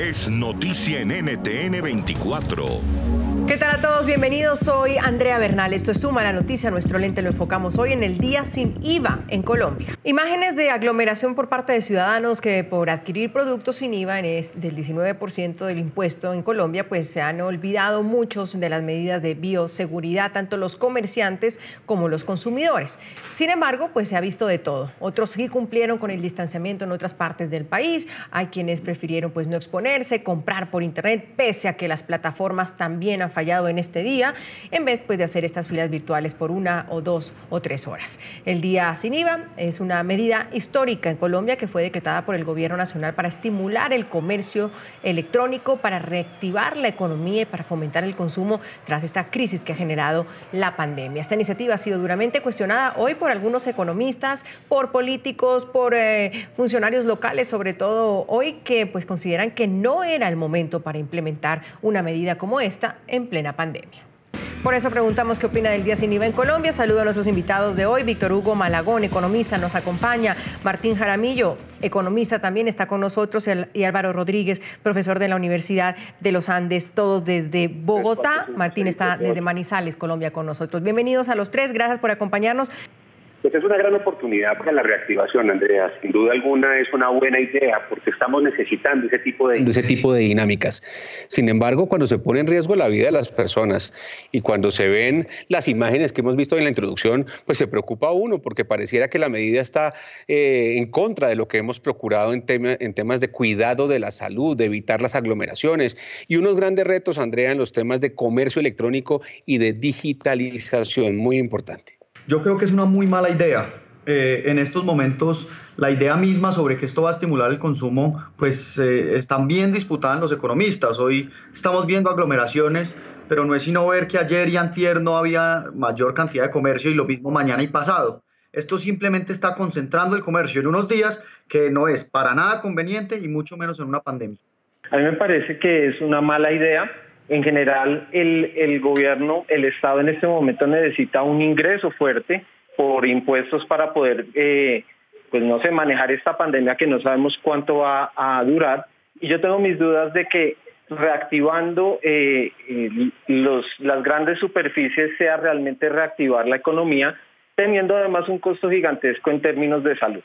es noticia en NTN 24. ¿Qué tal a todos? Bienvenidos. Soy Andrea Bernal. Esto es Suma la Noticia. Nuestro lente lo enfocamos hoy en el Día Sin IVA en Colombia. Imágenes de aglomeración por parte de ciudadanos que por adquirir productos sin IVA es del 19% del impuesto en Colombia, pues se han olvidado muchos de las medidas de bioseguridad, tanto los comerciantes como los consumidores. Sin embargo, pues se ha visto de todo. Otros sí cumplieron con el distanciamiento en otras partes del país. Hay quienes prefirieron pues no exponerse, comprar por internet, pese a que las plataformas también han fallado en este día, en vez pues, de hacer estas filas virtuales por una o dos o tres horas. El día sin IVA es una medida histórica en Colombia que fue decretada por el Gobierno Nacional para estimular el comercio electrónico, para reactivar la economía y para fomentar el consumo tras esta crisis que ha generado la pandemia. Esta iniciativa ha sido duramente cuestionada hoy por algunos economistas, por políticos, por eh, funcionarios locales, sobre todo hoy, que pues consideran que no era el momento para implementar una medida como esta plena pandemia. Por eso preguntamos qué opina del Día Sin IVA en Colombia. Saludo a nuestros invitados de hoy. Víctor Hugo Malagón, economista, nos acompaña. Martín Jaramillo, economista, también está con nosotros. Y Álvaro Rodríguez, profesor de la Universidad de los Andes, todos desde Bogotá. Martín está desde Manizales, Colombia, con nosotros. Bienvenidos a los tres. Gracias por acompañarnos. Pues es una gran oportunidad para la reactivación, Andrea. Sin duda alguna es una buena idea porque estamos necesitando ese tipo de... dinámicas. Sin embargo, cuando se pone en riesgo la vida de las personas y cuando se ven las imágenes que hemos visto en la introducción, pues se preocupa uno porque pareciera que la medida está eh, en contra de lo que hemos procurado en, en temas de cuidado de la salud, de evitar las aglomeraciones y unos grandes retos, Andrea, en los temas de comercio electrónico y de digitalización, muy importante. Yo creo que es una muy mala idea. Eh, en estos momentos la idea misma sobre que esto va a estimular el consumo, pues eh, están bien disputadas los economistas. Hoy estamos viendo aglomeraciones, pero no es sino ver que ayer y antier no había mayor cantidad de comercio y lo mismo mañana y pasado. Esto simplemente está concentrando el comercio en unos días que no es para nada conveniente y mucho menos en una pandemia. A mí me parece que es una mala idea en general el, gobierno, el Estado en este momento necesita un ingreso fuerte por impuestos para poder, eh, pues no sé, manejar esta pandemia que no sabemos cuánto va a durar. Y yo tengo mis dudas de que reactivando eh, las grandes superficies sea realmente reactivar la economía, teniendo además un costo gigantesco en términos de salud.